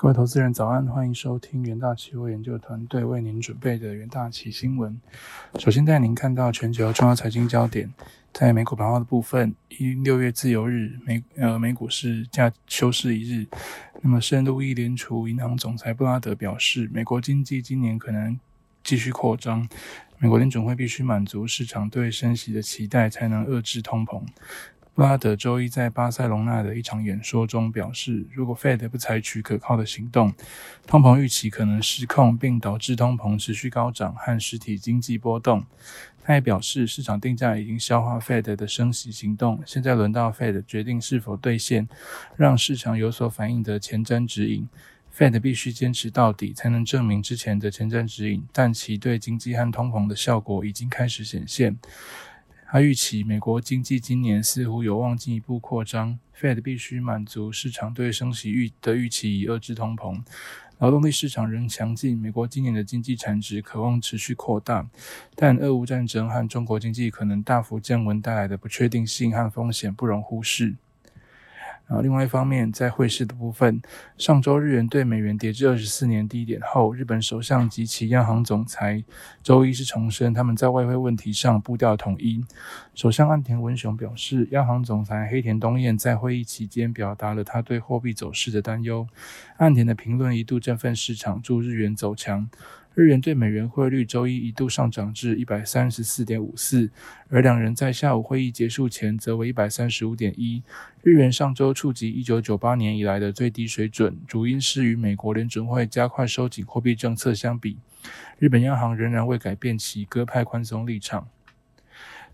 各位投资人早安，欢迎收听元大期货研究团队为您准备的元大期新闻。首先带您看到全球重要财经焦点，在美股盘后的部分，一六月自由日，美呃美股市价休市一日。那么，深入一联储银行总裁布拉德表示，美国经济今年可能继续扩张，美国联准会必须满足市场对升息的期待，才能遏制通膨。布拉德周一在巴塞隆纳的一场演说中表示，如果 Fed 不采取可靠的行动，通膨预期可能失控，并导致通膨持续高涨和实体经济波动。他也表示，市场定价已经消化 Fed 的升息行动，现在轮到 Fed 决定是否兑现让市场有所反应的前瞻指引。Fed 必须坚持到底，才能证明之前的前瞻指引，但其对经济和通膨的效果已经开始显现。他预期美国经济今年似乎有望进一步扩张，Fed 必须满足市场对升息预的预期以遏制通膨。劳动力市场仍强劲，美国今年的经济产值渴望持续扩大，但俄乌战争和中国经济可能大幅降温带来的不确定性和风险不容忽视。啊，另外一方面，在汇市的部分，上周日元对美元跌至二十四年低点后，日本首相及其央行总裁周一是重申他们在外汇问题上步调统一。首相岸田文雄表示，央行总裁黑田东彦在会议期间表达了他对货币走势的担忧。岸田的评论一度振奋市场，助日元走强。日元对美元汇率周一一度上涨至一百三十四点五四，而两人在下午会议结束前则为一百三十五点一。日元上周触及一九九八年以来的最低水准，主因是与美国联准会加快收紧货币政策相比，日本央行仍然未改变其鸽派宽松立场。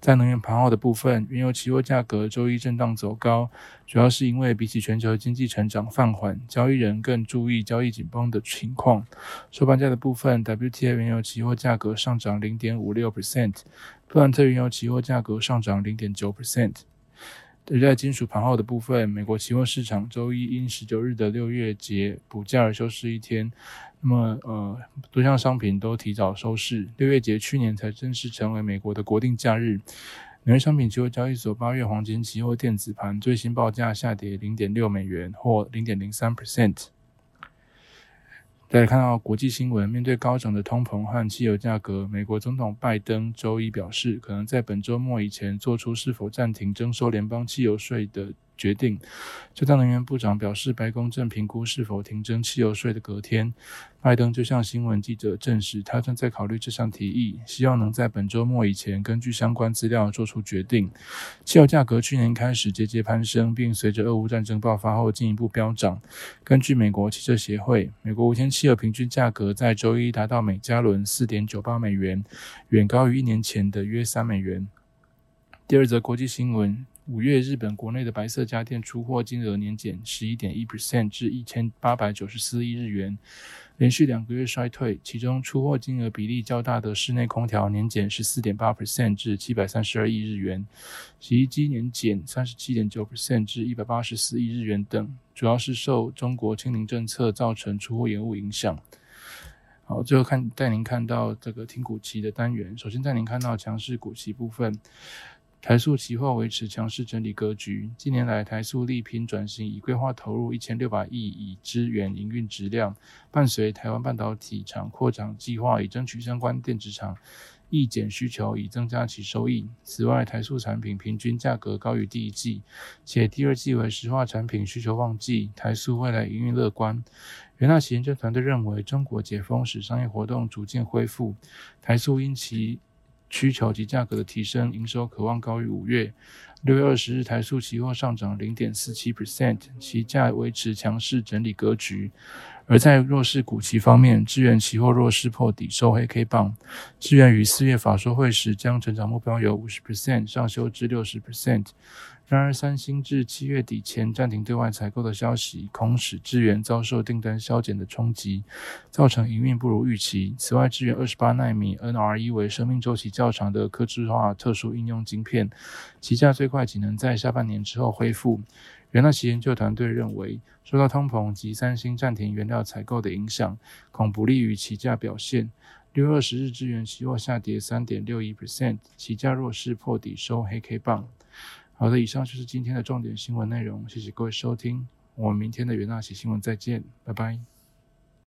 在能源盘后的部分，原油期货价格周一震荡走高，主要是因为比起全球经济成长放缓，交易人更注意交易紧绷的情况。收盘价的部分，WTI 原油期货价格上涨零点五六 percent，布兰特原油期货价格上涨零点九 percent。而在金属盘后的部分，美国期货市场周一因十九日的六月节补假而休市一天。那么，呃，多项商品都提早收市。六月节去年才正式成为美国的国定假日。纽约商品期货交易所八月黄金期货电子盘最新报价下跌零点六美元，或零点零三 percent。大家看到国际新闻，面对高涨的通膨和汽油价格，美国总统拜登周一表示，可能在本周末以前做出是否暂停征收联邦汽油税的。决定，就在能源部长表示白宫正评估是否停征汽油税的隔天，拜登就向新闻记者证实，他正在考虑这项提议，希望能在本周末以前根据相关资料做出决定。汽油价格去年开始节节攀升，并随着俄乌战争爆发后进一步飙涨。根据美国汽车协会，美国五天汽油平均价格在周一达到每加仑四点九八美元，远高于一年前的约三美元。第二则国际新闻。五月，日本国内的白色家电出货金额年减十一点一 percent 至一千八百九十四亿日元，连续两个月衰退。其中，出货金额比例较大的室内空调年减十四点八 percent 至七百三十二亿日元，洗衣机年减三十七点九 percent 至一百八十四亿日元等，主要是受中国清零政策造成出货延误影响。好，最后看带您看到这个听股期的单元，首先带您看到强势股期部分。台塑期货维持强势整理格局。近年来，台塑力拼转型，以规划投入一千六百亿以支援营运质量。伴随台湾半导体厂扩厂计划，以争取相关电子厂易减需求，以增加其收益。此外，台塑产品平均价格高于第一季，且第二季为石化产品需求旺季，台塑未来营运乐观。元大企研究团队认为，中国解封使商业活动逐渐恢复，台塑因其需求及价格的提升，营收渴望高于五月。六月二十日，台塑期货上涨零点四七 percent，期价维持强势整理格局。而在弱势股期方面，智源期货弱势破底收黑 K 棒。智源于四月法说会时将成长目标由五十 percent 上修至六十 percent。然而，三星至七月底前暂停对外采购的消息，恐使智源遭受订单削减的冲击，造成营运不如预期。此外，智源二十八纳米 NRE 为生命周期较长的科制化特殊应用晶片，其价最快仅能在下半年之后恢复。元大旗研究团队认为，受到通膨及三星暂停原料采购的影响，恐不利于期价表现。六月二十日，支援期货下跌三点六一 percent，期价弱势破底收黑 K 棒。好的，以上就是今天的重点新闻内容，谢谢各位收听，我们明天的元大喜新闻再见，拜拜。